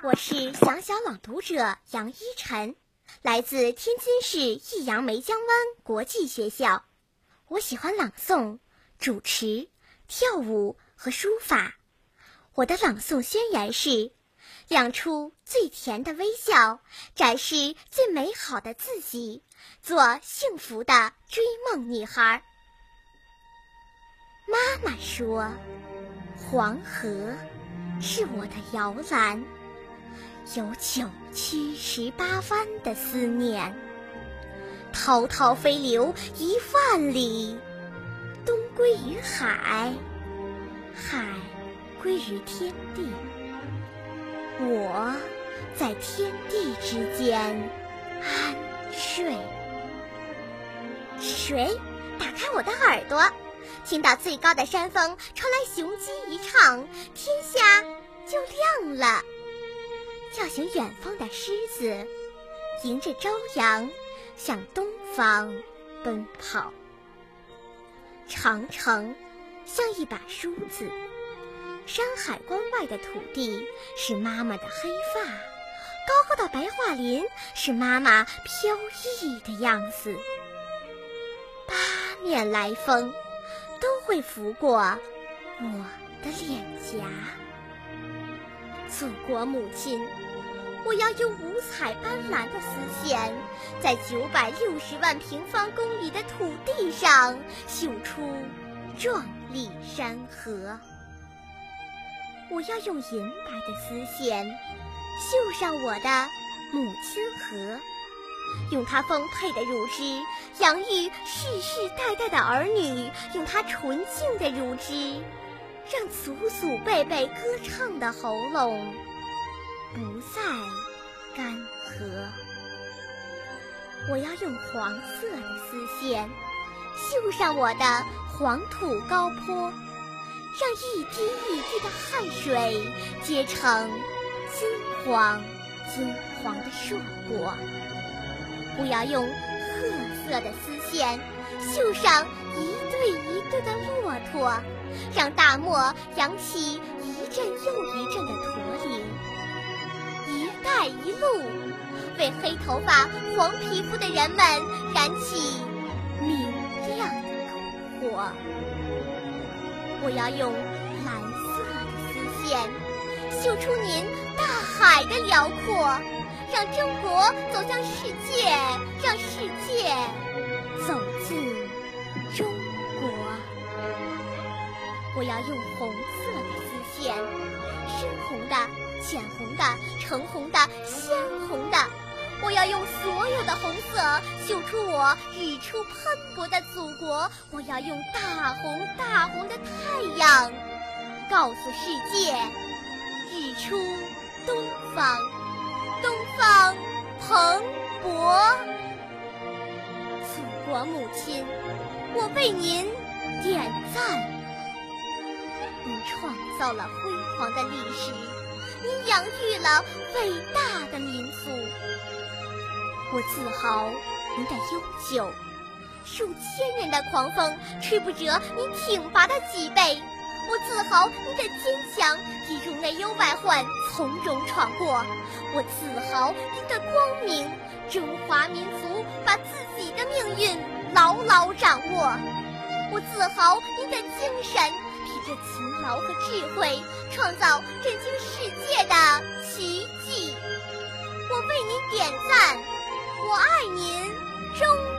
我是小小朗读者杨依晨，来自天津市益阳梅江湾国际学校。我喜欢朗诵、主持、跳舞和书法。我的朗诵宣言是：亮出最甜的微笑，展示最美好的自己，做幸福的追梦女孩。妈妈说：“黄河是我的摇篮，有九曲十八弯的思念。滔滔飞流一万里，东归于海，海归于天地。我在天地之间安睡。谁？打开我的耳朵。”听到最高的山峰传来雄鸡一唱，天下就亮了。叫醒远方的狮子，迎着朝阳向东方奔跑。长城像一把梳子，山海关外的土地是妈妈的黑发，高高的白桦林是妈妈飘逸的样子。八面来风。都会拂过我的脸颊，祖国母亲，我要用五彩斑斓的丝线，在九百六十万平方公里的土地上绣出壮丽山河。我要用银白的丝线，绣上我的母亲河。用它丰沛的乳汁养育世世代代的儿女，用它纯净的乳汁让祖祖辈辈歌唱的喉咙不再干涸。我要用黄色的丝线绣上我的黄土高坡，让一滴一滴的汗水结成金黄金黄的硕果。我要用褐色的丝线绣上一对一对的骆驼，让大漠扬起一阵又一阵的驼铃。一带一路，为黑头发、黄皮肤的人们燃起明亮的篝火。我要用蓝色的丝线绣出您大海的辽阔。让中国走向世界，让世界走进中国。我要用红色的丝线，深红的、浅红的、橙红的、鲜红的。我要用所有的红色绣出我日出喷薄的祖国。我要用大红大红的太阳，告诉世界，日出东方。东方蓬勃，祖国母亲，我为您点赞。您创造了辉煌的历史，您养育了伟大的民族。我自豪您的悠久，数千年的狂风吹不折您挺拔的脊背。我自豪您的坚强，一如内忧外患从容闯过。我自豪您的光明，中华民族把自己的命运牢牢掌握。我自豪您的精神，的勤劳和智慧，创造震惊世界的奇迹。我为您点赞，我爱您，中。